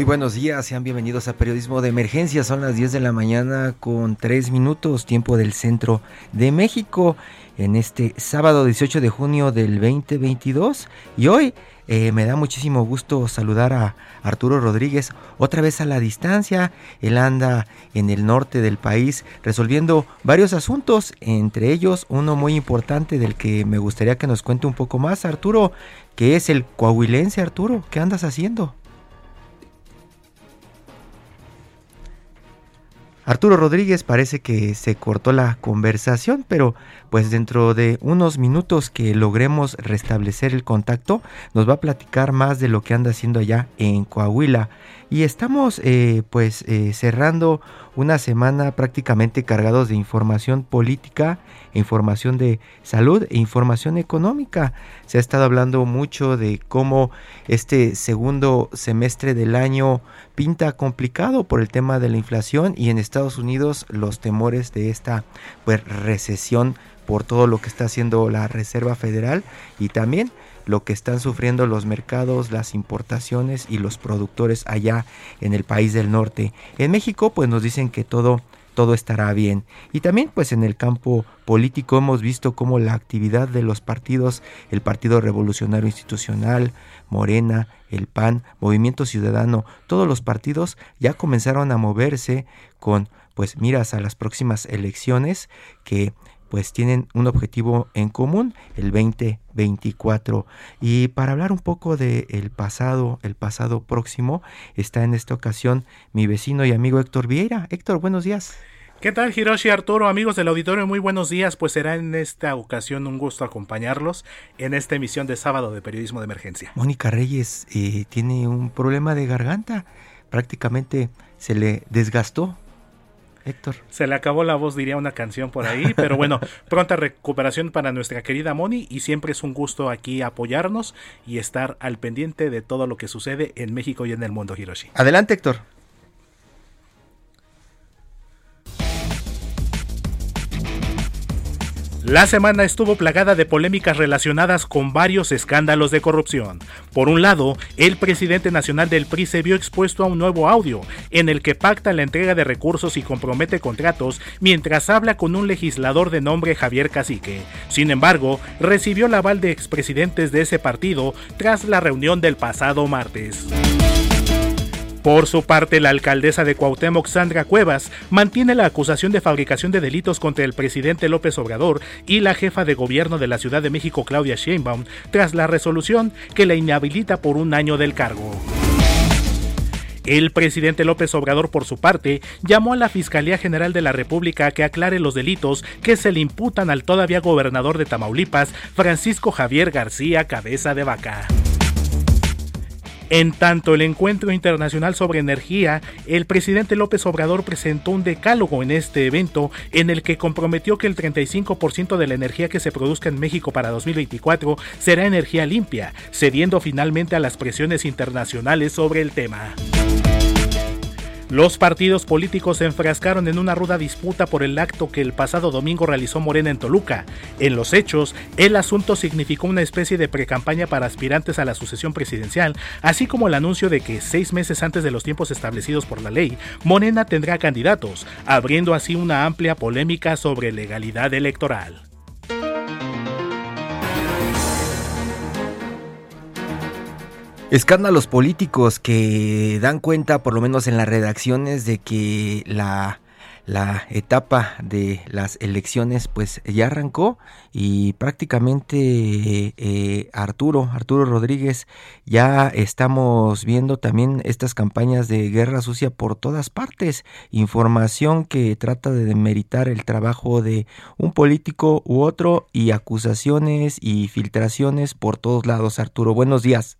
Muy buenos días, sean bienvenidos a Periodismo de Emergencia. Son las 10 de la mañana con 3 minutos, tiempo del centro de México, en este sábado 18 de junio del 2022. Y hoy eh, me da muchísimo gusto saludar a Arturo Rodríguez otra vez a la distancia. Él anda en el norte del país resolviendo varios asuntos, entre ellos uno muy importante del que me gustaría que nos cuente un poco más, Arturo, que es el coahuilense, Arturo. ¿Qué andas haciendo? Arturo Rodríguez parece que se cortó la conversación, pero pues dentro de unos minutos que logremos restablecer el contacto, nos va a platicar más de lo que anda haciendo allá en Coahuila. Y estamos eh, pues eh, cerrando una semana prácticamente cargados de información política, información de salud e información económica. Se ha estado hablando mucho de cómo este segundo semestre del año pinta complicado por el tema de la inflación y en Estados Unidos los temores de esta pues, recesión por todo lo que está haciendo la Reserva Federal y también lo que están sufriendo los mercados, las importaciones y los productores allá en el país del norte. En México pues nos dicen que todo todo estará bien. Y también pues en el campo político hemos visto cómo la actividad de los partidos, el Partido Revolucionario Institucional, Morena, el PAN, Movimiento Ciudadano, todos los partidos ya comenzaron a moverse con pues miras a las próximas elecciones que pues tienen un objetivo en común, el 2024. Y para hablar un poco del el pasado, el pasado próximo, está en esta ocasión mi vecino y amigo Héctor Vieira. Héctor, buenos días. ¿Qué tal Hiroshi Arturo, amigos del auditorio? Muy buenos días, pues será en esta ocasión un gusto acompañarlos en esta emisión de sábado de Periodismo de Emergencia. Mónica Reyes eh, tiene un problema de garganta, prácticamente se le desgastó Héctor. Se le acabó la voz, diría una canción por ahí, pero bueno, pronta recuperación para nuestra querida Moni y siempre es un gusto aquí apoyarnos y estar al pendiente de todo lo que sucede en México y en el mundo, Hiroshi. Adelante, Héctor. La semana estuvo plagada de polémicas relacionadas con varios escándalos de corrupción. Por un lado, el presidente nacional del PRI se vio expuesto a un nuevo audio, en el que pacta la entrega de recursos y compromete contratos mientras habla con un legislador de nombre Javier Cacique. Sin embargo, recibió el aval de expresidentes de ese partido tras la reunión del pasado martes. Por su parte, la alcaldesa de Cuauhtémoc, Sandra Cuevas, mantiene la acusación de fabricación de delitos contra el presidente López Obrador y la jefa de gobierno de la Ciudad de México, Claudia Sheinbaum, tras la resolución que la inhabilita por un año del cargo. El presidente López Obrador, por su parte, llamó a la Fiscalía General de la República a que aclare los delitos que se le imputan al todavía gobernador de Tamaulipas, Francisco Javier García Cabeza de Vaca. En tanto, el encuentro internacional sobre energía, el presidente López Obrador presentó un decálogo en este evento en el que comprometió que el 35% de la energía que se produzca en México para 2024 será energía limpia, cediendo finalmente a las presiones internacionales sobre el tema. Los partidos políticos se enfrascaron en una ruda disputa por el acto que el pasado domingo realizó Morena en Toluca. En los hechos, el asunto significó una especie de precampaña para aspirantes a la sucesión presidencial, así como el anuncio de que seis meses antes de los tiempos establecidos por la ley, Morena tendrá candidatos, abriendo así una amplia polémica sobre legalidad electoral. Escándalos políticos que dan cuenta, por lo menos en las redacciones, de que la, etapa de las elecciones pues ya arrancó y prácticamente eh, Arturo, Arturo Rodríguez, ya estamos viendo también estas campañas de guerra sucia por todas partes, información que trata de demeritar el trabajo de un político u otro y acusaciones y filtraciones por todos lados. Arturo, buenos días.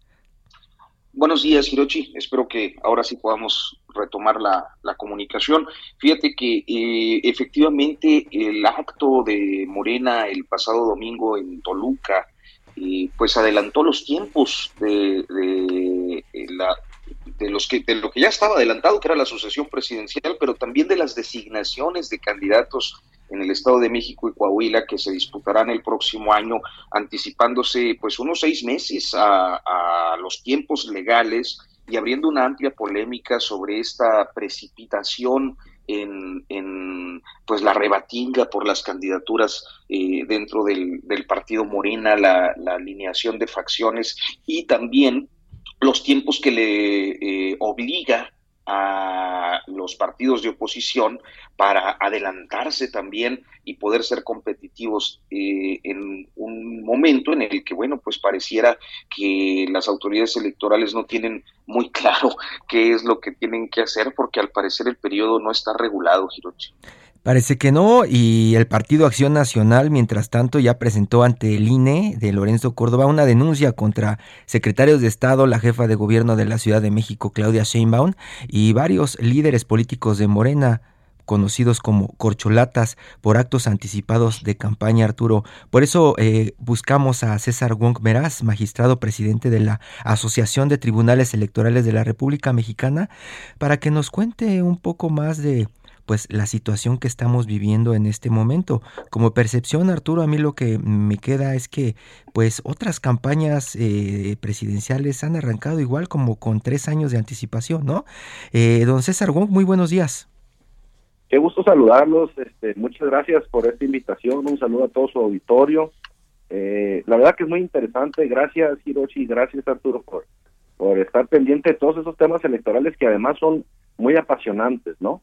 Buenos días, Hirochi. Espero que ahora sí podamos retomar la, comunicación. Fíjate que eh, efectivamente el acto de Morena el pasado domingo en Toluca, eh, pues adelantó los tiempos de, de, eh, la, de, los que, de lo que ya estaba adelantado, que era la sucesión presidencial, pero también de las designaciones de candidatos en el Estado de México y Coahuila que se disputarán el próximo año, anticipándose pues unos seis meses a, los tiempos legales y abriendo una amplia polémica sobre esta precipitación en, pues la rebatinga por las candidaturas eh, dentro del, partido Morena, la, alineación de facciones y también los tiempos que le eh, obliga a los partidos de oposición para adelantarse también y poder ser competitivos eh, en un momento en el que, bueno, pues pareciera que las autoridades electorales no tienen muy claro qué es lo que tienen que hacer porque al parecer el periodo no está regulado, Hirochi. Parece que no, y el Partido Acción Nacional, mientras tanto, ya presentó ante el INE de Lorenzo Córdoba una denuncia contra secretarios de Estado, la jefa de gobierno de la Ciudad de México, Claudia Sheinbaum, y varios líderes políticos de Morena conocidos como corcholatas por actos anticipados de campaña, Arturo. Por eso eh, buscamos a César Wong Meraz, magistrado presidente de la Asociación de Tribunales Electorales de la República Mexicana, para que nos cuente un poco más de pues la situación que estamos viviendo en este momento. Como percepción, Arturo, a mí lo que me queda es que pues otras campañas eh, presidenciales han arrancado igual como con tres años de anticipación, ¿no? Eh, don César Wong, muy buenos días. Qué gusto saludarlos, este, muchas gracias por esta invitación, un saludo a todo su auditorio. Eh, la verdad que es muy interesante, gracias Hiroshi, gracias Arturo por, por estar pendiente de todos esos temas electorales que además son muy apasionantes, ¿no?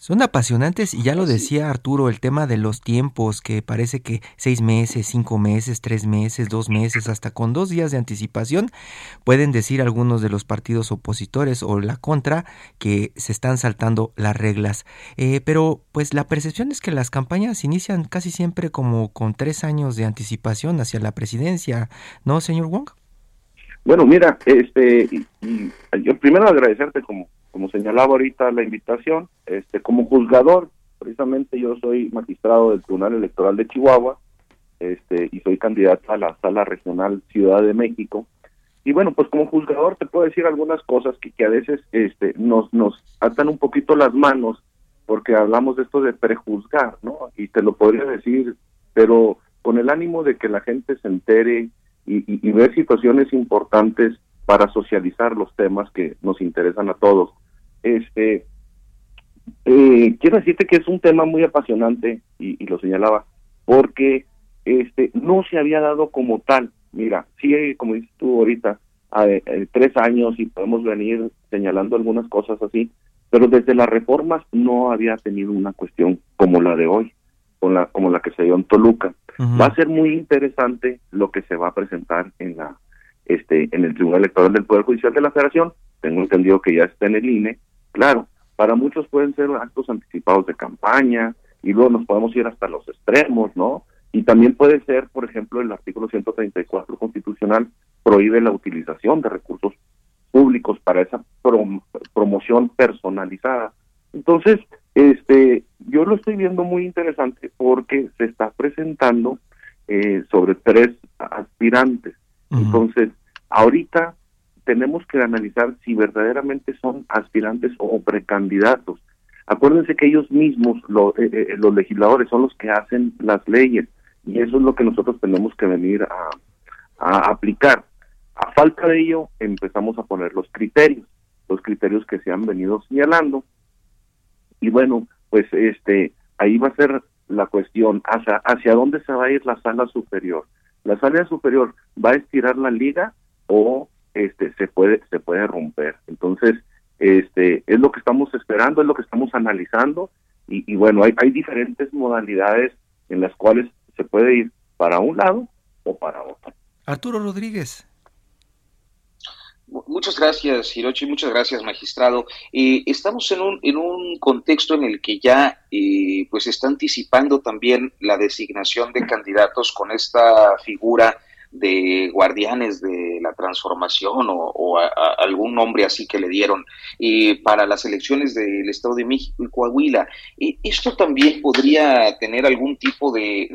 Son apasionantes y ya lo decía Arturo, el tema de los tiempos, que parece que seis meses, cinco meses, tres meses, dos meses, hasta con dos días de anticipación, pueden decir algunos de los partidos opositores o la contra que se están saltando las reglas. Eh, pero pues la percepción es que las campañas inician casi siempre como con tres años de anticipación hacia la presidencia, ¿no, señor Wong? Bueno, mira, este, yo primero agradecerte como como señalaba ahorita la invitación, este, como juzgador, precisamente yo soy magistrado del Tribunal Electoral de Chihuahua, este, y soy candidato a la Sala Regional Ciudad de México. Y bueno, pues como juzgador te puedo decir algunas cosas que, a veces este, nos, nos atan un poquito las manos, porque hablamos de esto de prejuzgar, ¿no? Y te lo podría decir, pero con el ánimo de que la gente se entere y, y ver situaciones importantes para socializar los temas que nos interesan a todos. Este, eh, quiero decirte que es un tema muy apasionante y, lo señalaba porque este no se había dado como tal. Mira, sí, como dices tú ahorita, a, tres años y podemos venir señalando algunas cosas así, pero desde las reformas no había tenido una cuestión como la de hoy, con la, como la que se dio en Toluca. Va a ser muy interesante lo que se va a presentar en la este, en el Tribunal Electoral del Poder Judicial de la Federación, tengo entendido que ya está en el INE, claro, para muchos pueden ser actos anticipados de campaña y luego nos podemos ir hasta los extremos, ¿no? Y también puede ser, por ejemplo, el artículo 134 constitucional prohíbe la utilización de recursos públicos para esa promoción personalizada. Entonces, este, yo lo estoy viendo muy interesante porque se está presentando eh, sobre tres aspirantes. Entonces, ahorita tenemos que analizar si verdaderamente son aspirantes o precandidatos. Acuérdense que ellos mismos, eh, eh, los legisladores, son los que hacen las leyes y eso es lo que nosotros tenemos que venir a, a aplicar. A falta de ello, empezamos a poner los criterios, los criterios que se han venido señalando. Y bueno, pues este ahí va a ser la cuestión hacia, hacia dónde se va a ir la sala superior la salida superior va a estirar la liga o este se puede se puede romper. Entonces, este es lo que estamos esperando, es lo que estamos analizando y, bueno, hay, hay diferentes modalidades en las cuales se puede ir para un lado o para otro. Arturo Rodríguez. Muchas gracias, Hirochi, muchas gracias, magistrado. Eh, estamos en un, en un contexto en el que ya eh, pues está anticipando también la designación de candidatos con esta figura de guardianes de la transformación o, algún nombre así que le dieron eh, para las elecciones del Estado de México y Coahuila. ¿Esto también podría tener algún tipo de,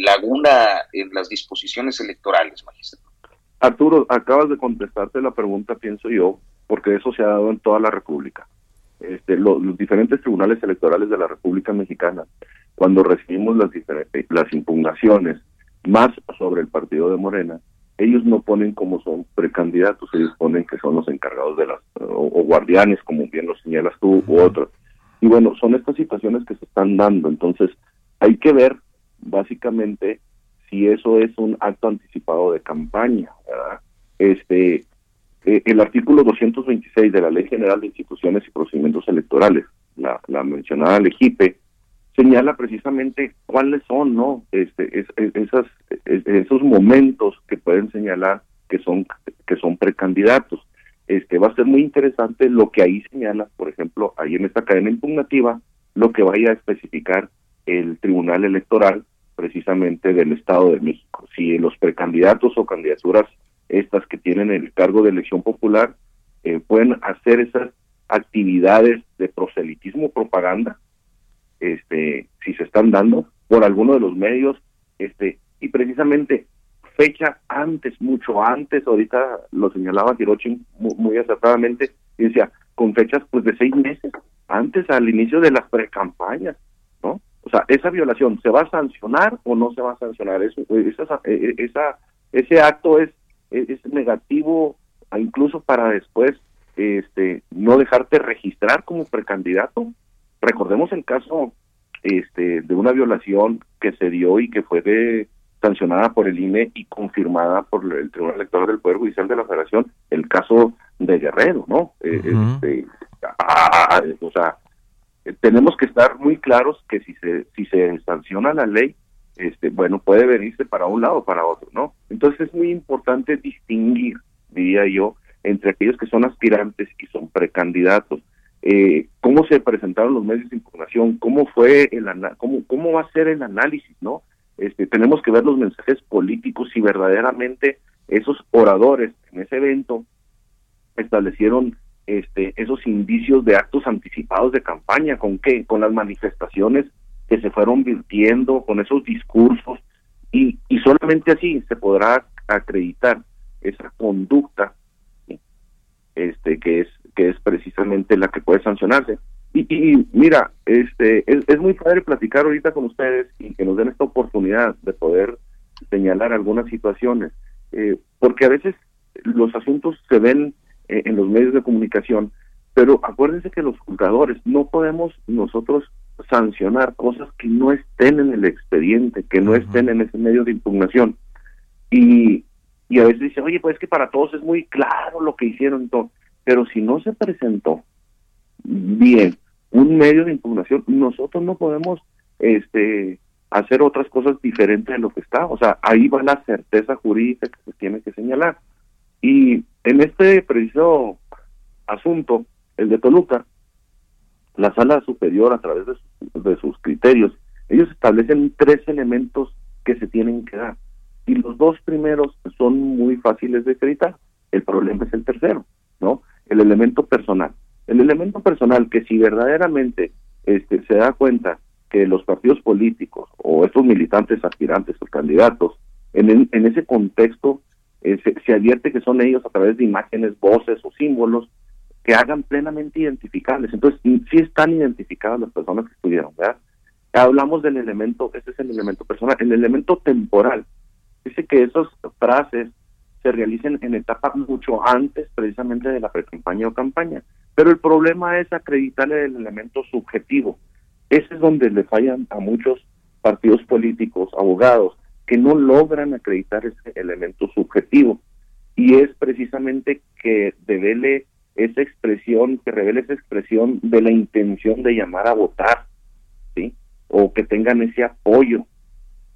laguna en las disposiciones electorales, magistrado? Arturo, acabas de contestarte la pregunta, pienso yo, porque eso se ha dado en toda la República. Este, los, diferentes tribunales electorales de la República Mexicana, cuando recibimos las, las impugnaciones más sobre el partido de Morena, ellos no ponen como son precandidatos, ellos ponen que son los encargados de las, o, guardianes, como bien lo señalas tú, u otros. Y bueno, son estas situaciones que se están dando, entonces hay que ver básicamente si eso es un acto anticipado de campaña. Este, eh, el artículo 226 de la Ley General de Instituciones y Procedimientos Electorales, la, la mencionada LEGIPE, señala precisamente cuáles son no este esas esos momentos que pueden señalar que son que son precandidatos. Este va a ser muy interesante lo que ahí señala por ejemplo ahí en esta cadena impugnativa lo que vaya a especificar el tribunal electoral precisamente del estado de México. Si los precandidatos o candidaturas estas que tienen el cargo de elección popular eh, pueden hacer esas actividades de proselitismo propaganda este, si se están dando por alguno de los medios, este, y precisamente fecha antes, mucho antes, ahorita lo señalaba Hiroshi muy, acertadamente, y decía, con fechas pues de seis meses, antes al inicio de las precampañas, ¿no? O sea, esa violación, ¿se va a sancionar o no se va a sancionar? Eso, esa, e, e, esa, ese acto es, es negativo incluso para después este no dejarte registrar como precandidato Recordemos el caso este, de una violación que se dio y que fue sancionada por el INE y confirmada por el Tribunal Electoral del Poder Judicial de la Federación, el caso de Guerrero, ¿no? Eh, este, o sea, tenemos que estar muy claros que si se si se sanciona la ley, este, bueno, puede venirse para un lado o para otro, ¿no? Entonces es muy importante distinguir, diría yo, entre aquellos que son aspirantes y son precandidatos eh, cómo se presentaron los medios de información, cómo fue el cómo, cómo va a ser el análisis, ¿no? Este, tenemos que ver los mensajes políticos y verdaderamente esos oradores en ese evento establecieron este, esos indicios de actos anticipados de campaña, ¿con qué? Con las manifestaciones que se fueron virtiendo, con esos discursos, y, y solamente así se podrá acreditar esa conducta este que es que es precisamente la que puede sancionarse. Y, mira, este es, muy padre platicar ahorita con ustedes y que nos den esta oportunidad de poder señalar algunas situaciones, eh, porque a veces los asuntos se ven eh, en los medios de comunicación, pero acuérdense que los juzgadores no podemos nosotros sancionar cosas que no estén en el expediente, que no estén en ese medio de impugnación. Y, y a veces dicen, oye, pues es que para todos es muy claro lo que hicieron. Entonces, pero si no se presentó bien un medio de impugnación, nosotros no podemos este hacer otras cosas diferentes de lo que está. O sea, ahí va la certeza jurídica que se tiene que señalar. Y en este preciso asunto, el de Toluca, la sala superior, a través de, de sus criterios, ellos establecen tres elementos que se tienen que dar. Y los dos primeros son muy fáciles de acreditar. El problema es el tercero, ¿no? El elemento personal. El elemento personal que si verdaderamente este, se da cuenta que los partidos políticos o estos militantes aspirantes o candidatos, en, en ese contexto eh, se, advierte que son ellos a través de imágenes, voces o símbolos que hagan plenamente identificables. Entonces, sí están identificadas las personas que estuvieron, ¿verdad? Hablamos del elemento, ese es el elemento personal. El elemento temporal, dice que esas frases se realicen en etapas mucho antes precisamente de la pre-campaña o campaña. Pero el problema es acreditarle el elemento subjetivo. Ese es donde le fallan a muchos partidos políticos, abogados, que no logran acreditar ese elemento subjetivo. y es precisamente que revele esa expresión, que revele esa expresión de la intención de llamar a votar, ¿sí? O que tengan ese apoyo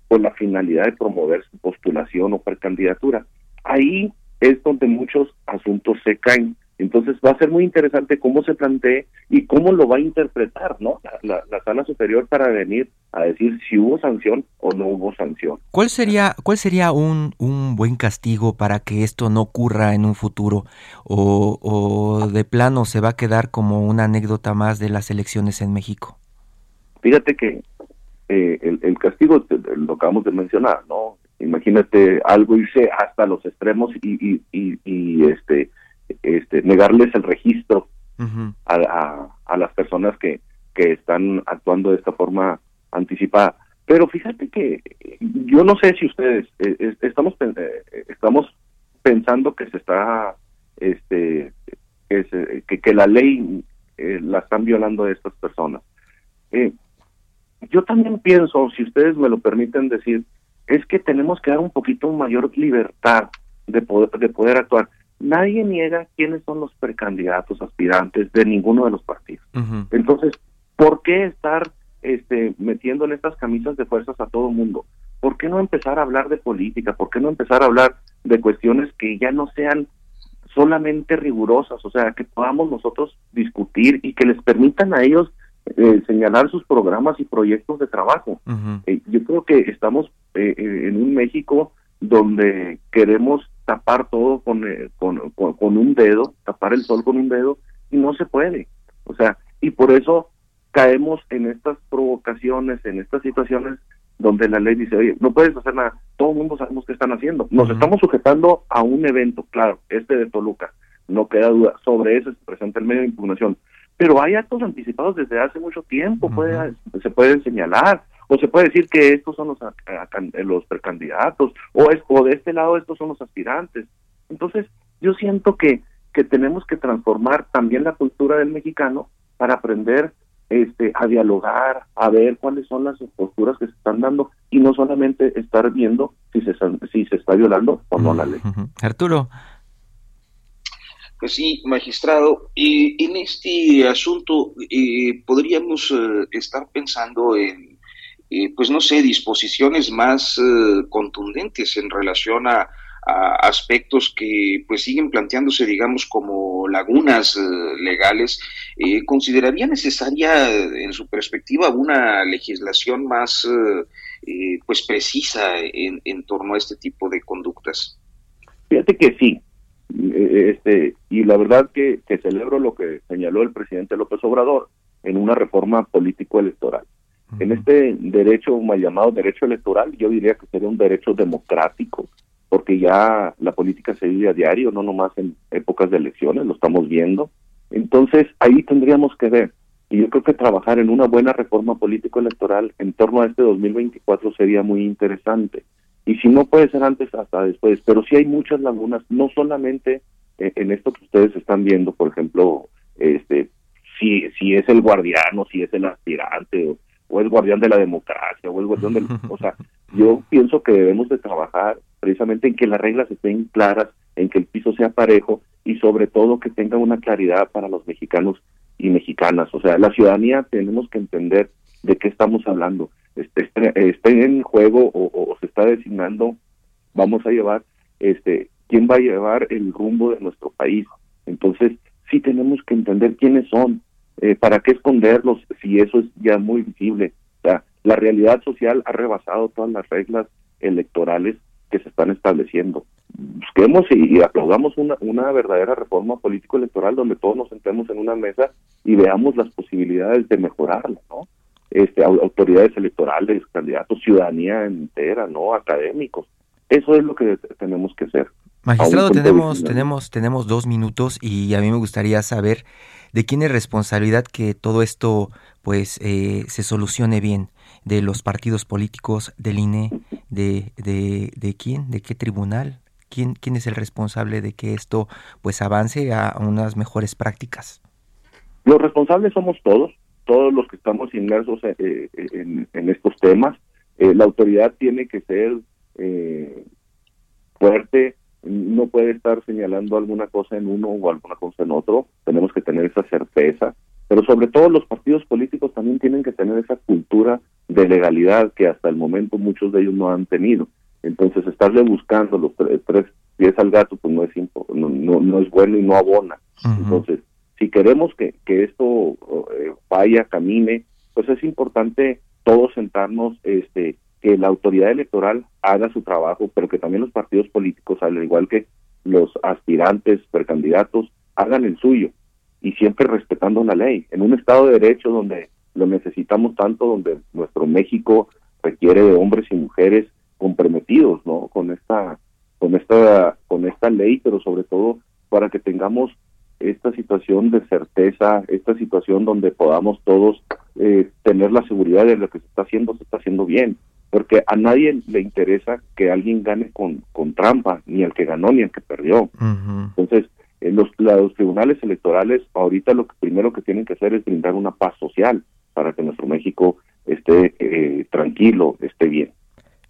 con la finalidad de promover su postulación o precandidatura. Ahí es donde muchos asuntos se caen. Entonces va a ser muy interesante cómo se plantee y cómo lo va a interpretar, ¿no? La, sala superior para venir a decir si hubo sanción o no hubo sanción. ¿Cuál sería, cuál sería un, un buen castigo para que esto no ocurra en un futuro? O, ¿O de plano se va a quedar como una anécdota más de las elecciones en México? Fíjate que eh, el, el castigo lo acabamos de mencionar, ¿no? Imagínate algo irse hasta los extremos y, y, y, este, este, negarles el registro a, a, las personas que, que están actuando de esta forma anticipada. Pero fíjate que yo no sé si ustedes eh, estamos eh, estamos pensando que se está este que, que, la ley eh, la están violando a estas personas. yo también pienso, si ustedes me lo permiten decir, es que tenemos que dar un poquito mayor libertad de poder, de poder actuar. Nadie niega quiénes son los precandidatos aspirantes de ninguno de los partidos. Entonces, ¿por qué estar este, metiendo en estas camisas de fuerzas a todo el mundo? ¿Por qué no empezar a hablar de política? ¿Por qué no empezar a hablar de cuestiones que ya no sean solamente rigurosas? O sea, que podamos nosotros discutir y que les permitan a ellos eh, señalar sus programas y proyectos de trabajo. Eh, yo creo que estamos eh, en un México donde queremos tapar todo con, con, con, un dedo, tapar el sol con un dedo, y no se puede. O sea, y por eso caemos en estas provocaciones, en estas situaciones donde la ley dice, oye, no puedes hacer nada, todo el mundo sabemos qué están haciendo. Nos estamos sujetando a un evento, claro, este de Toluca, no queda duda, sobre eso se presenta el medio de impugnación, pero hay actos anticipados desde hace mucho tiempo, puede, se pueden señalar, o se puede decir que estos son los, los precandidatos, o, es, o de este lado estos son los aspirantes. Entonces, yo siento que, que tenemos que transformar también la cultura del mexicano para aprender este, a dialogar, a ver cuáles son las posturas que se están dando y no solamente estar viendo si se, si se está violando o no la ley. Arturo, pues sí, magistrado, y en este asunto eh, podríamos eh, estar pensando en, eh, pues no sé, disposiciones más contundentes en relación a, aspectos que pues siguen planteándose, digamos, como lagunas legales. ¿Consideraría necesaria, en su perspectiva, una legislación más pues precisa en, en torno a este tipo de conductas? Fíjate que sí, eh, este y la verdad que, que, celebro lo que señaló el presidente López Obrador en una reforma político electoral. En este derecho mal llamado derecho electoral, yo diría que sería un derecho democrático, porque ya la política se vive a diario, no nomás en épocas de elecciones, lo estamos viendo. Entonces, ahí tendríamos que ver, y yo creo que trabajar en una buena reforma político electoral en torno a este 2024 sería muy interesante y si no puede ser antes, hasta después. Pero sí hay muchas lagunas, no solamente eh, en esto que ustedes están viendo, por ejemplo, este si, si es el guardiano, si es el aspirante, o, es guardián de la democracia, o el guardián del... O sea, yo pienso que debemos de trabajar precisamente en que las reglas estén claras, en que el piso sea parejo y sobre todo que tenga una claridad para los mexicanos y mexicanas. O sea, la ciudadanía tenemos que entender de qué estamos hablando esté en juego o, se está designando, vamos a llevar, este, quién va a llevar el rumbo de nuestro país. Entonces, sí tenemos que entender quiénes son, eh, para qué esconderlos si eso es ya muy visible. La realidad social ha rebasado todas las reglas electorales que se están estableciendo. Busquemos y, aplaudamos una, una verdadera reforma político-electoral donde todos nos sentemos en una mesa y veamos las posibilidades de mejorarla, ¿no? Este, autoridades electorales, candidatos, ciudadanía entera, no académicos. Eso es lo que tenemos que hacer. Magistrado, tenemos, tenemos, tenemos dos minutos y a mí me gustaría saber de quién es responsabilidad que todo esto pues eh, se solucione bien, de los partidos políticos, del INE, de, de, de quién, de qué tribunal, quién, quién es el responsable de que esto pues avance a unas mejores prácticas. Los responsables somos todos, todos los que estamos inmersos eh, en, estos temas. Eh, la autoridad tiene que ser eh, fuerte, no puede estar señalando alguna cosa en uno o alguna cosa en otro, tenemos que tener esa certeza, pero sobre todo los partidos políticos también tienen que tener esa cultura de legalidad que hasta el momento muchos de ellos no han tenido. Entonces, estarle buscando los tres, pies al gato, pues no es, no, no, es bueno y no abona. Entonces, si queremos que, que esto eh, vaya, camine, pues es importante todos sentarnos, este, que la autoridad electoral haga su trabajo, pero que también los partidos políticos, al igual que los aspirantes, precandidatos, hagan el suyo y siempre respetando la ley. En un Estado de Derecho donde lo necesitamos tanto, donde nuestro México requiere de hombres y mujeres comprometidos, ¿no? Con esta, con esta, con esta ley, pero sobre todo para que tengamos esta situación de certeza, esta situación donde podamos todos eh, tener la seguridad de lo que se está haciendo, se está haciendo bien porque a nadie le interesa que alguien gane con, con trampa, ni el que ganó ni el que perdió. Entonces, en los, los tribunales electorales ahorita lo que primero que tienen que hacer es brindar una paz social para que nuestro México esté eh, tranquilo, esté bien.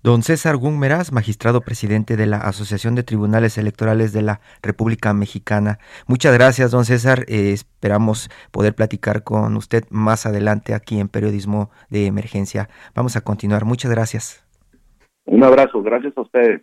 Don César Gúnmeraz, magistrado presidente de la Asociación de Tribunales Electorales de la República Mexicana. Muchas gracias, don César. Eh, esperamos poder platicar con usted más adelante aquí en Periodismo de Emergencia. Vamos a continuar. Muchas gracias. Un abrazo. Gracias a ustedes.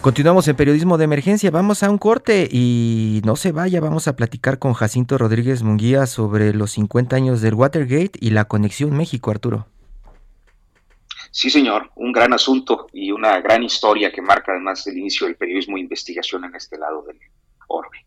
Continuamos en periodismo de emergencia, vamos a un corte y no se vaya, vamos a platicar con Jacinto Rodríguez Munguía sobre los 50 años del Watergate y la conexión México, Arturo. Sí, señor, un gran asunto y una gran historia que marca además el inicio del periodismo de investigación en este lado del orbe.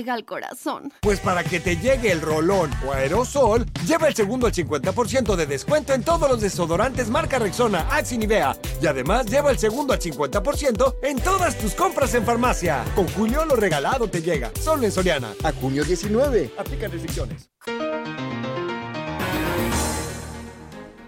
Llega al corazón. Pues para que te llegue el rolón o aerosol, lleva el segundo al 50% de descuento en todos los desodorantes marca Rexona, Axe y Nivea. Y además lleva el segundo al 50% en todas tus compras en farmacia. Con Julio lo regalado te llega. Solo en Soriana. A junio 19. Aplican restricciones.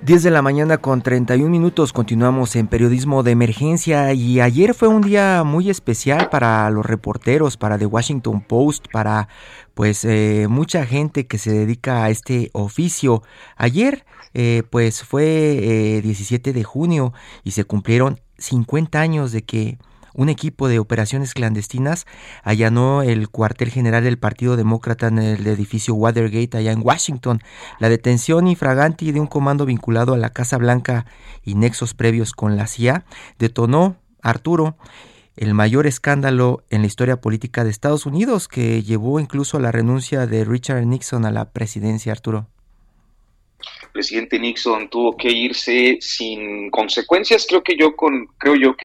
10 de la mañana con 31 minutos continuamos en periodismo de emergencia y ayer fue un día muy especial para los reporteros, para The Washington Post, para pues eh, mucha gente que se dedica a este oficio. Ayer eh, pues fue 17 eh, de junio y se cumplieron 50 años de que un equipo de operaciones clandestinas allanó el cuartel general del Partido Demócrata en el edificio Watergate allá en Washington. La detención infraganti de un comando vinculado a la Casa Blanca y nexos previos con la CIA detonó, Arturo, el mayor escándalo en la historia política de Estados Unidos que llevó incluso a la renuncia de Richard Nixon a la presidencia, Arturo presidente Nixon tuvo que irse sin consecuencias, creo que yo con creo yo que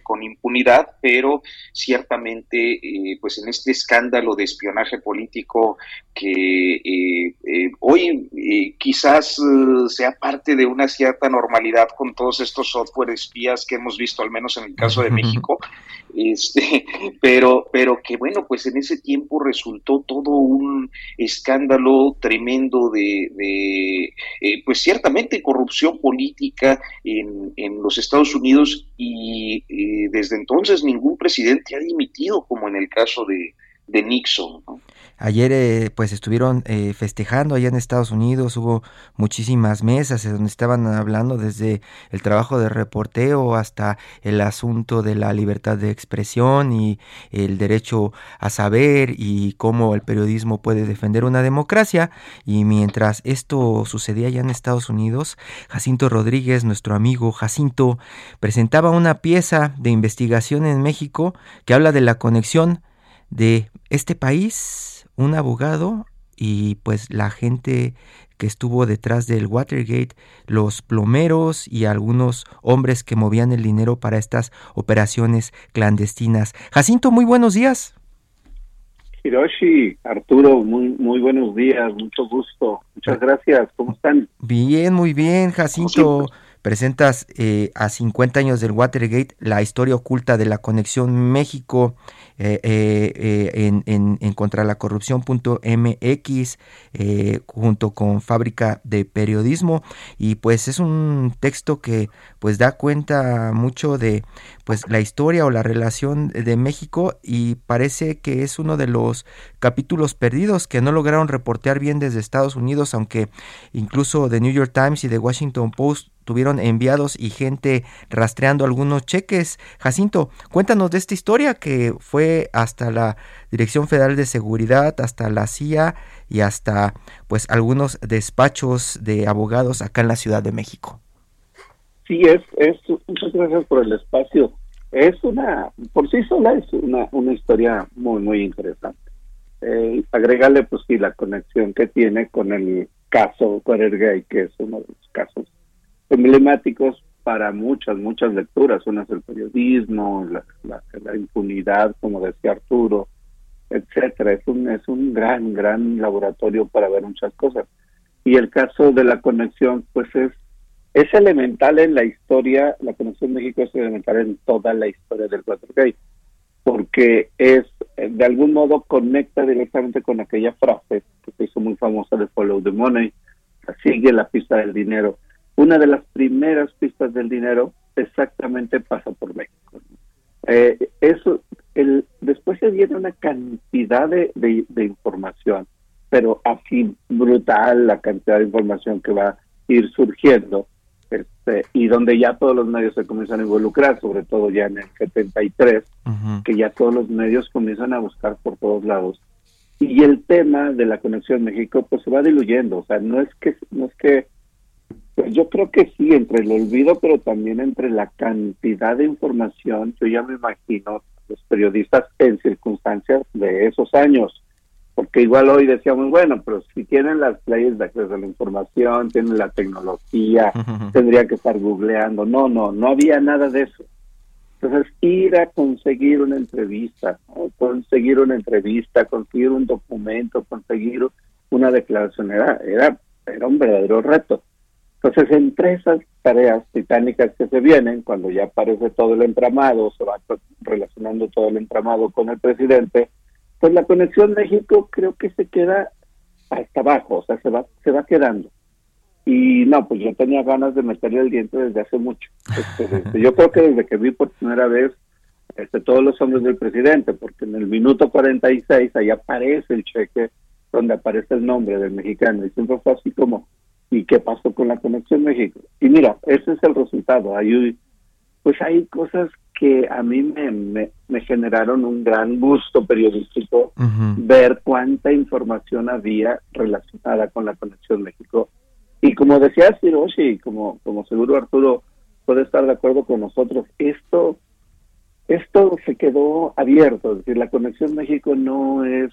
con impunidad, pero ciertamente, eh, pues en este escándalo de espionaje político que eh, eh, hoy quizás sea parte de una cierta normalidad con todos estos software espías que hemos visto, al menos en el caso de México, este, pero, pero que bueno, pues en ese tiempo resultó todo un escándalo tremendo de, de pues ciertamente corrupción política en, en los Estados Unidos y desde entonces ningún presidente ha dimitido como en el caso de, de Nixon. Ayer eh, pues estuvieron eh, festejando allá en Estados Unidos, hubo muchísimas mesas donde estaban hablando desde el trabajo de reporteo hasta el asunto de la libertad de expresión y el derecho a saber y cómo el periodismo puede defender una democracia. Y mientras esto sucedía allá en Estados Unidos, Jacinto Rodríguez, nuestro amigo Jacinto, presentaba una pieza de investigación en México que habla de la conexión de este país, un abogado y pues la gente que estuvo detrás del Watergate, los plomeros y algunos hombres que movían el dinero para estas operaciones clandestinas. Jacinto, muy buenos días. Hiroshi, Arturo, muy, muy buenos días, mucho gusto. Muchas gracias, ¿cómo están? Bien, muy bien, Jacinto. Presentas eh, a 50 años del Watergate la historia oculta de la conexión México eh, eh, eh, en, en, contra la corrupción.mx junto con Fábrica de Periodismo. Y pues es un texto que pues da cuenta mucho de pues la historia o la relación de México y parece que es uno de los capítulos perdidos que no lograron reportear bien desde Estados Unidos, aunque incluso The New York Times y The Washington Post tuvieron enviados y gente rastreando algunos cheques. Jacinto, cuéntanos de esta historia que fue hasta la Dirección Federal de Seguridad, hasta la CIA y hasta pues algunos despachos de abogados acá en la Ciudad de México. Sí, es, es muchas gracias por el espacio. Es una, por sí sola es una, una historia muy, muy interesante. Eh, agregarle pues sí la conexión que tiene con el caso Gay, que es uno de los casos emblemáticos para muchas, muchas lecturas. Una es el periodismo, la, la, impunidad, como decía Arturo, etcétera. Es un, es un gran, gran laboratorio para ver muchas cosas. Y el caso de la conexión, pues es, es elemental en la historia, la conexión México es elemental en toda la historia del Watergate, porque es, de algún modo, conecta directamente con aquella frase que se hizo muy famosa de Follow the Money, sigue la pista del dinero una de las primeras pistas del dinero exactamente pasa por México. Eh, eso, el, después se viene una cantidad de, de, información, pero así brutal la cantidad de información que va a ir surgiendo, este, y donde ya todos los medios se comienzan a involucrar, sobre todo ya en el 73, que ya todos los medios comienzan a buscar por todos lados. Y el tema de la conexión México pues se va diluyendo, o sea, no es que no es que pues yo creo que sí, entre el olvido, pero también entre la cantidad de información, yo ya me imagino los periodistas en circunstancias de esos años, porque igual hoy decíamos, bueno, pero si tienen las leyes de acceso a la información, tienen la tecnología, tendría que estar googleando. No, no, no había nada de eso. Entonces, ir a conseguir una entrevista, conseguir una entrevista, conseguir un documento, conseguir una declaración, era, era, era un verdadero reto. Entonces, entre esas tareas titánicas que se vienen, cuando ya aparece todo el entramado, se va relacionando todo el entramado con el presidente, pues la conexión México creo que se queda hasta abajo, o sea, se va, se va quedando. Y no, pues yo tenía ganas de meterle el diente desde hace mucho. Este, yo creo que desde que vi por primera vez este, todos los hombres del presidente, porque en el minuto 46 ahí aparece el cheque donde aparece el nombre del mexicano, y siempre fue así como, y qué pasó con la Conexión México. Y mira, ese es el resultado. Hay, pues hay cosas que a mí me, me, generaron un gran gusto periodístico ver cuánta información había relacionada con la Conexión México. Y como decía Hiroshi, como, como seguro Arturo puede estar de acuerdo con nosotros, esto, esto se quedó abierto, es decir, la Conexión México no es,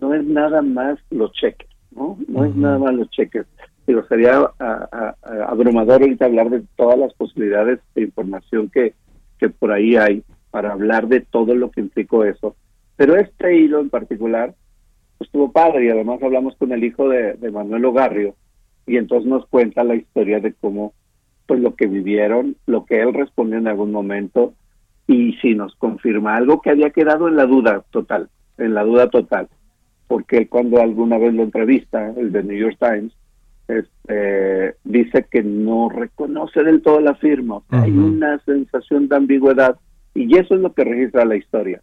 no es nada más los cheques, ¿no? No es nada más los cheques pero sería abrumador ahorita hablar de todas las posibilidades de información que, que por ahí hay para hablar de todo lo que implicó eso. Pero este hilo en particular pues, estuvo padre y además hablamos con el hijo de, de Manuel Ogarrio y entonces nos cuenta la historia de cómo pues lo que vivieron, lo que él respondió en algún momento y si nos confirma algo que había quedado en la duda total, en la duda total, porque cuando alguna vez lo entrevista, el de New York Times, este, dice que no reconoce del todo la firma, hay una sensación de ambigüedad y eso es lo que registra la historia.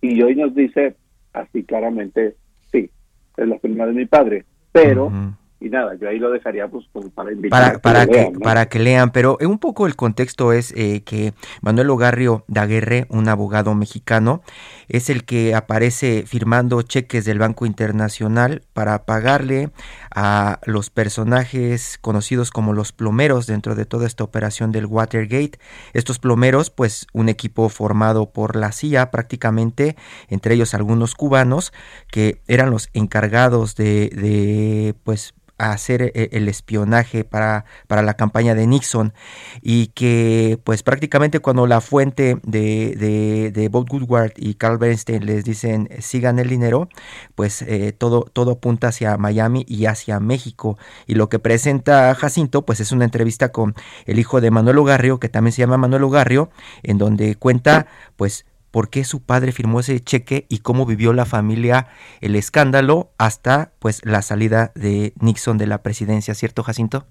Y hoy nos dice así claramente, sí, es la firma de mi padre, pero y nada, yo ahí lo dejaría pues para invitar para, que, lean, para que lean, pero un poco el contexto es eh, que Manuel Ogarrio Daguerre, un abogado mexicano, es el que aparece firmando cheques del Banco Internacional para pagarle a los personajes conocidos como los plomeros dentro de toda esta operación del Watergate. Estos plomeros, pues un equipo formado por la CIA prácticamente, entre ellos algunos cubanos, que eran los encargados de, de pues a hacer eh, el espionaje para, para la campaña de Nixon y que pues prácticamente cuando la fuente de, de, de Bob Woodward y Carl Bernstein les dicen sigan el dinero, pues eh, todo, todo apunta hacia Miami y hacia México. Y lo que presenta Jacinto pues es una entrevista con el hijo de Manuel Ogarrio que también se llama Manuel Ogarrio en donde cuenta pues por qué su padre firmó ese cheque y cómo vivió la familia el escándalo hasta pues la salida de Nixon de la presidencia, ¿cierto Jacinto?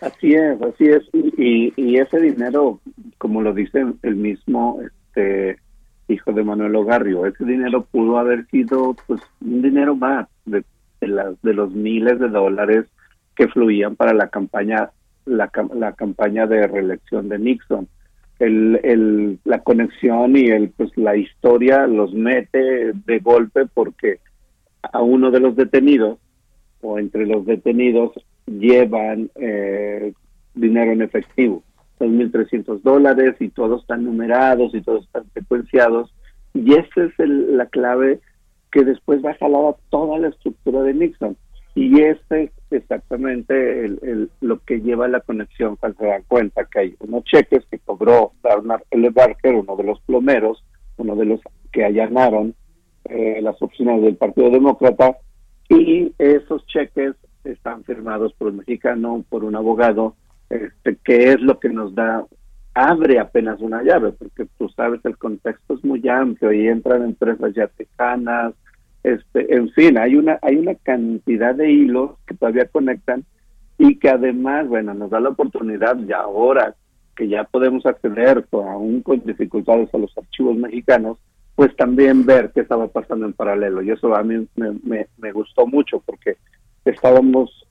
Así es, así es. Y, ese dinero, como lo dice el mismo este hijo de Manuel Ogarrio, ese dinero pudo haber sido pues un dinero más de, de, de los miles de dólares que fluían para la campaña la, la campaña de reelección de Nixon el, el, la conexión y el, pues, la historia los mete de golpe porque a uno de los detenidos o entre los detenidos llevan eh, dinero en efectivo, 2.300 dólares y todos están numerados y todos están secuenciados. Y esa es la clave que después va a jalar a toda la estructura de Nixon y ese es exactamente el, lo que lleva la conexión cuando se dan cuenta que hay unos cheques que cobró Bernard L. Barker, uno de los plomeros, uno de los que allanaron eh, las oficinas del Partido Demócrata, y esos cheques están firmados por un mexicano, por un abogado, este, que es lo que nos da, abre apenas una llave, porque tú sabes, el contexto es muy amplio y entran empresas ya tejanas, este, en fin, hay una, hay una cantidad de hilos que todavía conectan y que además, bueno, nos da la oportunidad ya ahora que ya podemos acceder, aún con dificultades, a los archivos mexicanos, pues también ver qué estaba pasando en paralelo. Y eso a mí me, me gustó mucho porque estábamos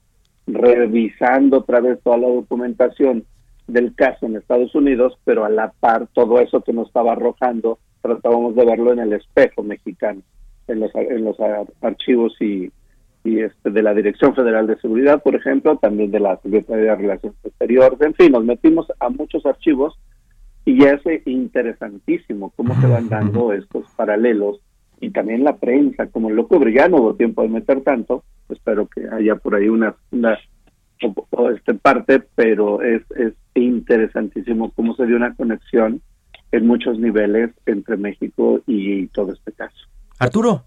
revisando otra vez toda la documentación del caso en Estados Unidos, pero a la par todo eso que nos estaba arrojando, tratábamos de verlo en el espejo mexicano en los, en los archivos y, y este, de la Dirección Federal de Seguridad, por ejemplo, también de la Secretaría de Relaciones Exteriores, en fin, nos metimos a muchos archivos y es interesantísimo cómo se van dando estos paralelos y también la prensa, como lo cubre, ya no hubo tiempo de meter tanto, espero que haya por ahí una, una este parte, pero es, es interesantísimo cómo se dio una conexión en muchos niveles entre México y todo este caso. Arturo.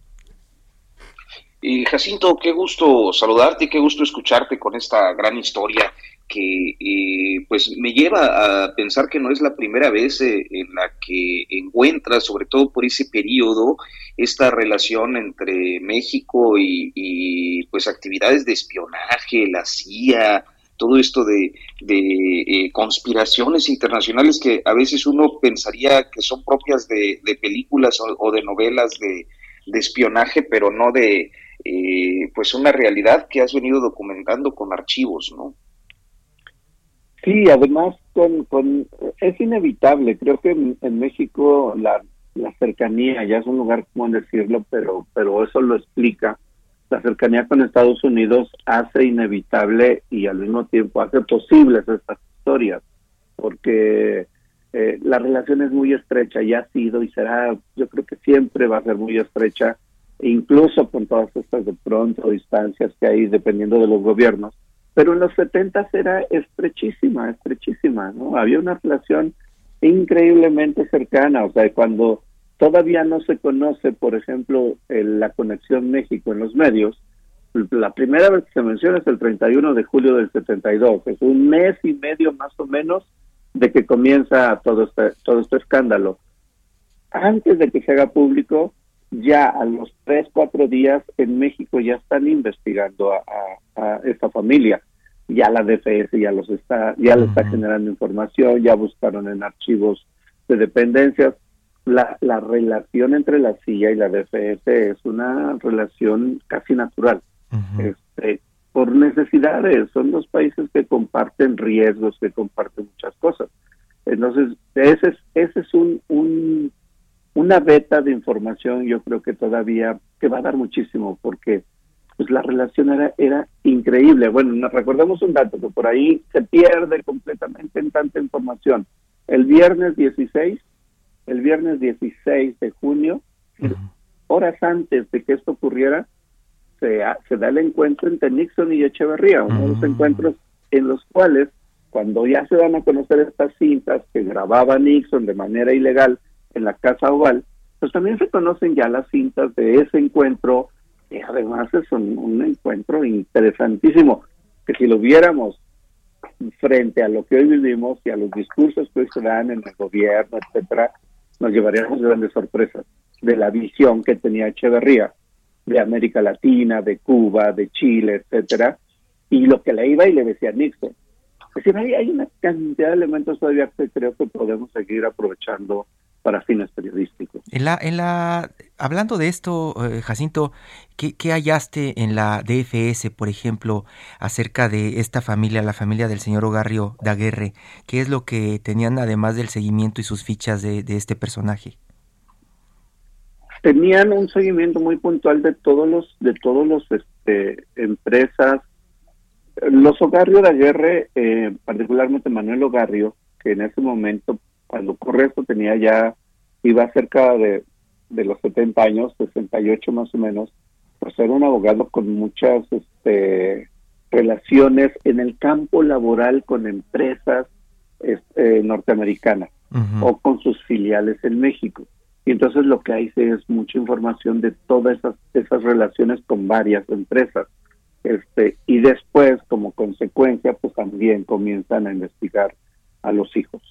Y Jacinto, qué gusto saludarte, qué gusto escucharte con esta gran historia que eh, pues me lleva a pensar que no es la primera vez eh, en la que encuentras, sobre todo por ese periodo, esta relación entre México y, pues actividades de espionaje, la CIA, todo esto de, eh, conspiraciones internacionales que a veces uno pensaría que son propias de, películas o de novelas de, de espionaje, pero no de eh, pues una realidad que has venido documentando con archivos, ¿no? Sí, además con, con es inevitable. Creo que en, México la, la, cercanía ya es un lugar como decirlo, pero pero eso lo explica. La cercanía con Estados Unidos hace inevitable y al mismo tiempo hace posibles estas historias, porque eh, la relación es muy estrecha y ha sido y será, yo creo que siempre va a ser muy estrecha, e incluso con todas estas de pronto distancias que hay dependiendo de los gobiernos. Pero en los 70 era estrechísima, estrechísima, ¿no? Había una relación increíblemente cercana, o sea, cuando todavía no se conoce, por ejemplo, la conexión México en los medios, la primera vez que se menciona es el 31 de julio del 72, es un mes y medio más o menos de que comienza todo este, todo este escándalo. Antes de que se haga público, ya a los tres, cuatro días en México ya están investigando a, esta familia. Ya la DFS ya los está, ya le está generando información, ya buscaron en archivos de dependencias. La, la relación entre la CIA y la DFS es una relación casi natural. este, por necesidades, son dos países que comparten riesgos, que comparten muchas cosas. Entonces, ese es, ese es un, un una beta de información yo creo que todavía que va a dar muchísimo porque pues la relación era, era increíble. Bueno, nos recordemos un dato que por ahí se pierde completamente en tanta información. El viernes 16, el viernes 16 de junio, horas antes de que esto ocurriera, se, se da el encuentro entre Nixon y Echeverría, uno de los encuentros en los cuales, cuando ya se dan a conocer estas cintas que grababa Nixon de manera ilegal, en la Casa Oval, pues también se conocen ya las cintas de ese encuentro, que además es un, encuentro interesantísimo, que si lo viéramos frente a lo que hoy vivimos y a los discursos que hoy se dan en el gobierno, etcétera, nos llevaríamos grandes sorpresas de la visión que tenía Echeverría de América Latina, de Cuba, de Chile, etcétera, y lo que le iba y le decía Nixon. Es hay, hay una cantidad de elementos todavía que creo que podemos seguir aprovechando para fines periodísticos. En la, en la, hablando de esto, eh, Jacinto, ¿qué, hallaste en la DFS, por ejemplo, acerca de esta familia, la familia del señor Ogarrio Daguerre? ¿Qué es lo que tenían además del seguimiento y sus fichas de, este personaje? Tenían un seguimiento muy puntual de todos los, de todos los este, empresas. Los Ogarrio Daguerre, eh, particularmente Manuel Ogarrio, que en ese momento cuando ocurre esto tenía ya, iba cerca de, de los 70 años, 68 más o menos, pues era un abogado con muchas este, relaciones en el campo laboral con empresas este, norteamericanas o con sus filiales en México. Y entonces lo que hay es mucha información de todas esas, esas relaciones con varias empresas. Este, y después, como consecuencia, pues también comienzan a investigar a los hijos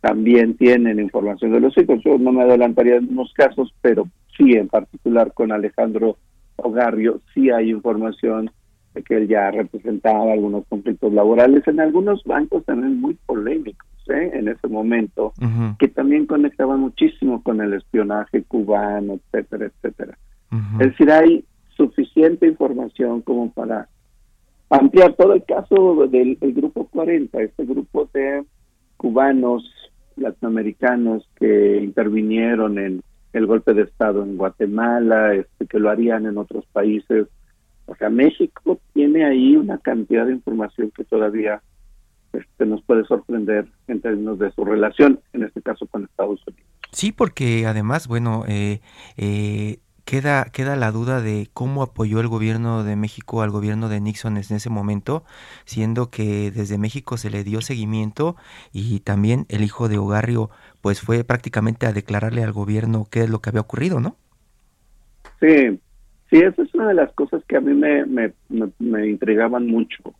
también tienen información de los hijos. Yo no me adelantaría en unos casos, pero sí, en particular con Alejandro Ogarrio, sí hay información de que él ya representaba algunos conflictos laborales en algunos bancos también muy polémicos ¿eh? en ese momento, que también conectaban muchísimo con el espionaje cubano, etcétera, etcétera. Es decir, hay suficiente información como para ampliar todo el caso del grupo 40, este grupo de cubanos latinoamericanos que intervinieron en el golpe de Estado en Guatemala, este, que lo harían en otros países. O sea, México tiene ahí una cantidad de información que todavía este, nos puede sorprender en términos de su relación, en este caso con Estados Unidos. Sí, porque además, bueno, eh, eh, queda, queda la duda de cómo apoyó el gobierno de México al gobierno de Nixon en ese momento, siendo que desde México se le dio seguimiento y también el hijo de Ogarrio pues fue prácticamente a declararle al gobierno qué es lo que había ocurrido, ¿no? Sí, sí, esa es una de las cosas que a mí me, me, me, intrigaban mucho.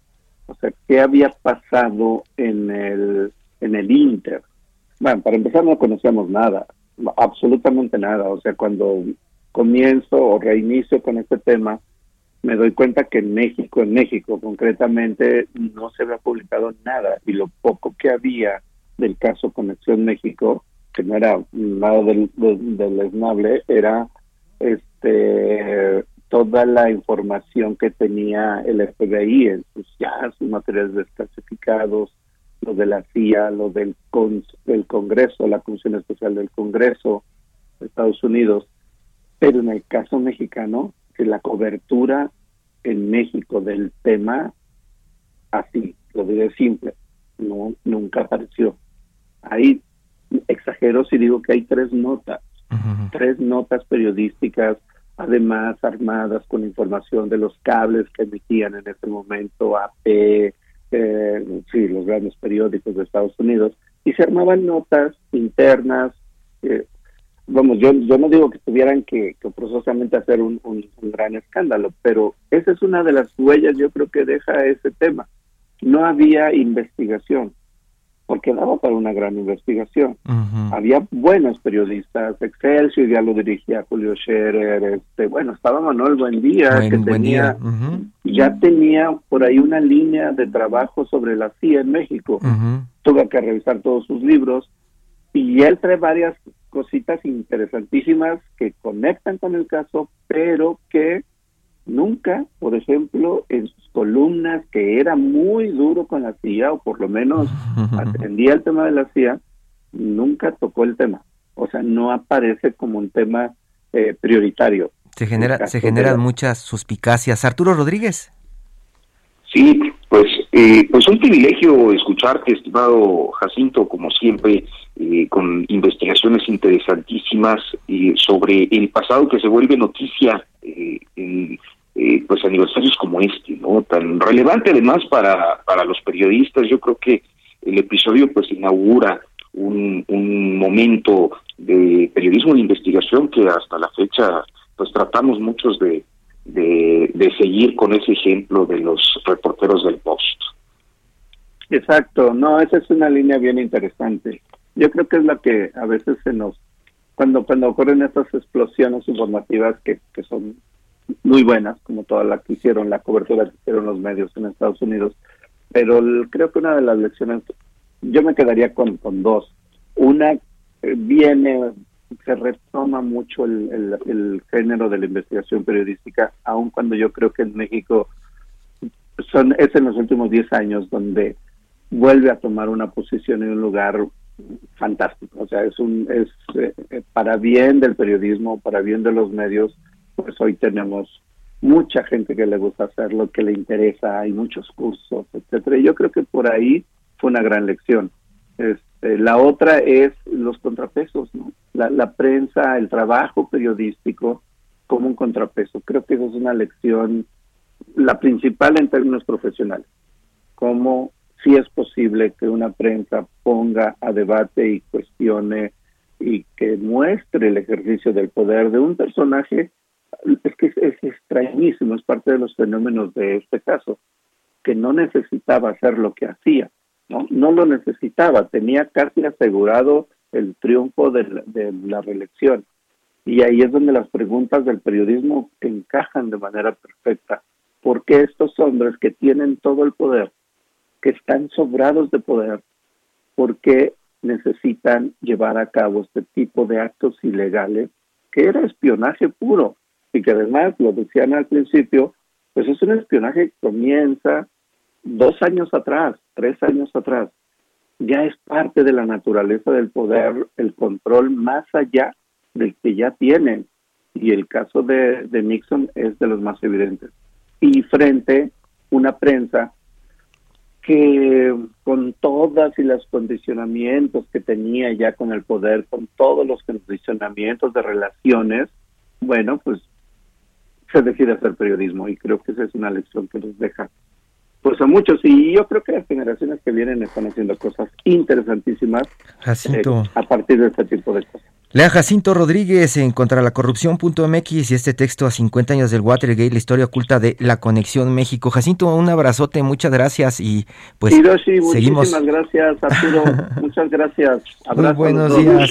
O sea, ¿qué había pasado en el, en el Inter? Bueno, para empezar no conocíamos nada, absolutamente nada. O sea, cuando comienzo o reinicio con este tema, me doy cuenta que en México, en México concretamente, no se había publicado nada y lo poco que había del caso Conexión México, que no era nada del, del, era este toda la información que tenía el FBI en sus ya sus materiales desclasificados, lo de la CIA, lo del, del Congreso, la Comisión Especial del Congreso de Estados Unidos, pero en el caso mexicano, que la cobertura en México del tema, así, lo diré simple, no nunca apareció. Ahí exagero si digo que hay tres notas, tres notas periodísticas, además armadas con información de los cables que emitían en ese momento AP, eh, sí, los grandes periódicos de Estados Unidos, y se armaban notas internas. Vamos, yo, yo no digo que tuvieran que, que forzosamente hacer un, un, gran escándalo, pero esa es una de las huellas, yo creo que deja ese tema. No había investigación, porque daba para una gran investigación. Había buenos periodistas, Excelsior ya lo dirigía Julio Scherer, este, bueno, estaba Manuel Buendía, que tenía, ya tenía por ahí una línea de trabajo sobre la CIA en México. Tuve que revisar todos sus libros y él trae varias cositas interesantísimas que conectan con el caso, pero que nunca, por ejemplo, en sus columnas, que era muy duro con la CIA, o por lo menos atendía el tema de la CIA, nunca tocó el tema. O sea, no aparece como un tema eh, prioritario. Se, genera, se generan muchas suspicacias. Arturo Rodríguez. Sí, pues, eh, pues un privilegio escucharte, estimado Jacinto, como siempre, eh, con investigaciones interesantísimas sobre el pasado que se vuelve noticia en eh, pues aniversarios como este, ¿no? Tan relevante además para, para los periodistas. Yo creo que el episodio pues inaugura un, un momento de periodismo de investigación que hasta la fecha pues tratamos muchos de, de, de seguir con ese ejemplo de los reporteros del Post. Exacto, no, esa es una línea bien interesante. Yo creo que es la que a veces se nos, cuando cuando ocurren estas explosiones informativas que, que son muy buenas, como toda la que hicieron, la cobertura que hicieron los medios en Estados Unidos. Pero creo que una de las lecciones, yo me quedaría con, con dos. Una eh, viene, se retoma mucho el, el, género de la investigación periodística, aun cuando yo creo que en México son es en los últimos 10 años donde vuelve a tomar una posición en un lugar fantástico. O sea, es un es eh, para bien del periodismo, para bien de los medios, pues hoy tenemos mucha gente que le gusta hacer lo que le interesa, hay muchos cursos, etcétera. Yo creo que por ahí fue una gran lección. Este, la otra es los contrapesos, ¿no? La, la prensa, el trabajo periodístico como un contrapeso. Creo que esa es una lección, la principal en términos profesionales. Cómo si es posible que una prensa ponga a debate y cuestione y que muestre el ejercicio del poder de un personaje es que es, extrañísimo, es parte de los fenómenos de este caso, que no necesitaba hacer lo que hacía, ¿no? No lo necesitaba, tenía casi asegurado el triunfo de la, reelección. Y ahí es donde las preguntas del periodismo encajan de manera perfecta. ¿Por qué estos hombres que tienen todo el poder, que están sobrados de poder, por qué necesitan llevar a cabo este tipo de actos ilegales, que era espionaje puro? Y que además, lo decían al principio, pues es un espionaje que comienza dos años atrás, tres años atrás. Ya es parte de la naturaleza del poder, el control más allá del que ya tienen. Y el caso de, de Nixon es de los más evidentes. Y frente una prensa que con todas y los condicionamientos que tenía ya con el poder, con todos los condicionamientos de relaciones, bueno, pues se decide hacer periodismo y creo que esa es una lección que nos deja pues a muchos y yo creo que las generaciones que vienen están haciendo cosas interesantísimas eh, a partir de este tipo de cosas. Lea Jacinto Rodríguez en contra la corrupción.mx y este texto a 50 años del Watergate, la historia oculta de la conexión México. Jacinto, un abrazote, muchas gracias y pues Hiroshi, seguimos. Muchísimas gracias, Arturo. muchas gracias. Abrazo. Muy buenos días.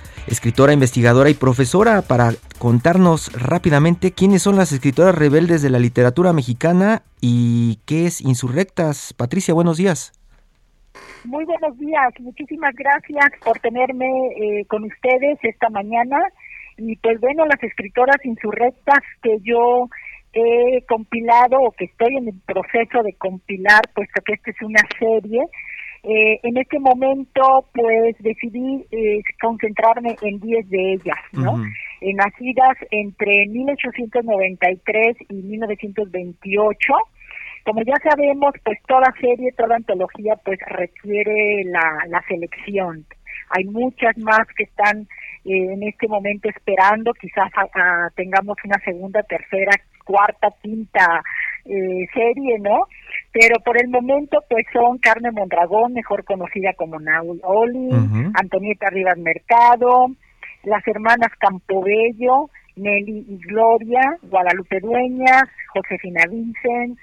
escritora, investigadora y profesora, para contarnos rápidamente quiénes son las escritoras rebeldes de la literatura mexicana y qué es Insurrectas. Patricia, buenos días. Muy buenos días, muchísimas gracias por tenerme eh, con ustedes esta mañana. Y pues bueno, las escritoras insurrectas que yo he compilado o que estoy en el proceso de compilar, puesto que esta es una serie, Eh, en este momento, pues decidí eh, concentrarme en 10 de ellas, ¿no? nacidas entre 1893 y 1928. Como ya sabemos, pues toda serie, toda antología, pues requiere la, la selección. Hay muchas más que están eh, en este momento esperando, quizás tengamos una segunda, tercera, cuarta, quinta eh, serie, ¿no? Pero por el momento, pues son Carmen Mondragón, mejor conocida como Naul Oli, Antonieta Rivas Mercado, las hermanas Campobello, Nelly y Gloria, Guadalupe Dueñas, Josefina Vincent.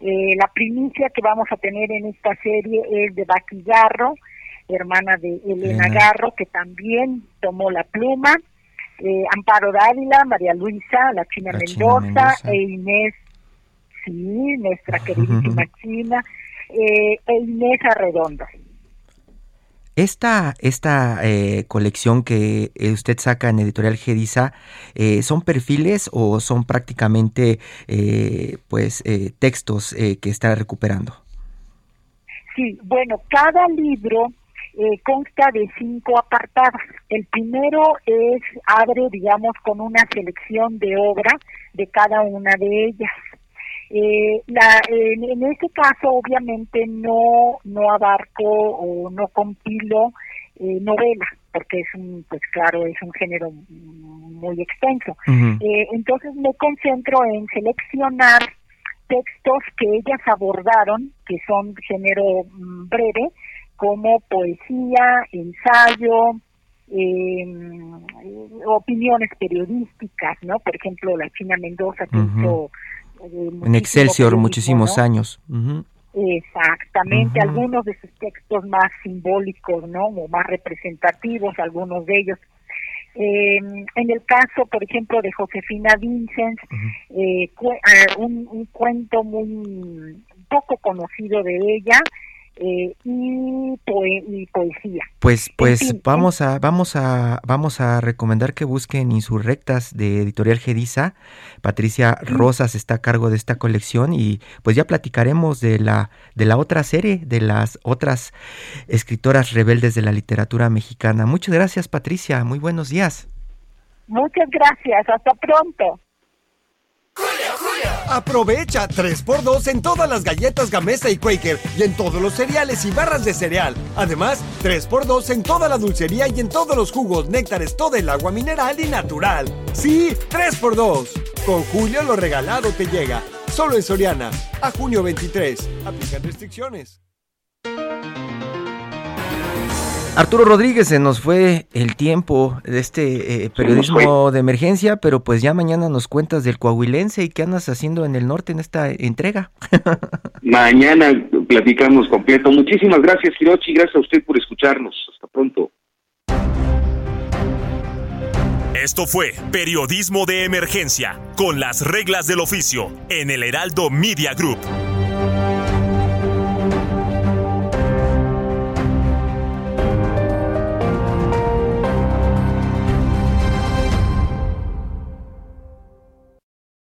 Eh, la primicia que vamos a tener en esta serie es de Baki Garro, hermana de Elena Garro, que también tomó la pluma. Eh, Amparo Dávila, María Luisa, la China, Mendoza, e Inés, sí, nuestra queridísima China, eh, e Inés Arredondo. Esta, esta eh, colección que eh, usted saca en Editorial Gedisa, eh, ¿son perfiles o son prácticamente pues textos que está recuperando? Sí, bueno, cada libro consta de cinco apartados. El primero es, abre, digamos, con una selección de obra de cada una de ellas. Eh, la, en, este caso, obviamente, no, no abarco o no compilo eh, novela, porque es un, pues claro, es un género muy extenso. Eh, entonces me concentro en seleccionar textos que ellas abordaron, que son género mm, breve, como poesía, ensayo, em, opiniones periodísticas, ¿no? Por ejemplo, la China Mendoza que hizo en Excelsior muchísimos años. Exactamente, algunos de sus textos más simbólicos, ¿no? O más representativos, algunos de ellos. Em, en el caso, por ejemplo, de Josefina Vincent, eh, ah, un, un, cuento muy poco conocido de ella, eh, y, poesía. Pues, pues vamos a, vamos a, vamos a recomendar que busquen Insurrectas de Editorial Gedisa. Patricia Rosas está a cargo de esta colección y pues ya platicaremos de la, de la otra serie, de las otras escritoras rebeldes de la literatura mexicana. Muchas gracias, Patricia. Muy buenos días. Muchas gracias. Hasta pronto. Aprovecha 3x2 en todas las galletas Gamesa y Quaker y en todos los cereales y barras de cereal. Además, 3x2 en toda la dulcería y en todos los jugos, néctares, todo el agua mineral y natural. Sí, 3x2. Con Julio lo regalado te llega. Solo en Soriana. A junio 23. Aplican restricciones. Arturo Rodríguez, se nos fue el tiempo de este eh, periodismo de emergencia, pero pues ya mañana nos cuentas del coahuilense y qué andas haciendo en el norte en esta entrega. mañana platicamos completo. Muchísimas gracias, Hirochi. Gracias a usted por escucharnos. Hasta pronto. Esto fue Periodismo de Emergencia, con las reglas del oficio, en el Heraldo Media Group.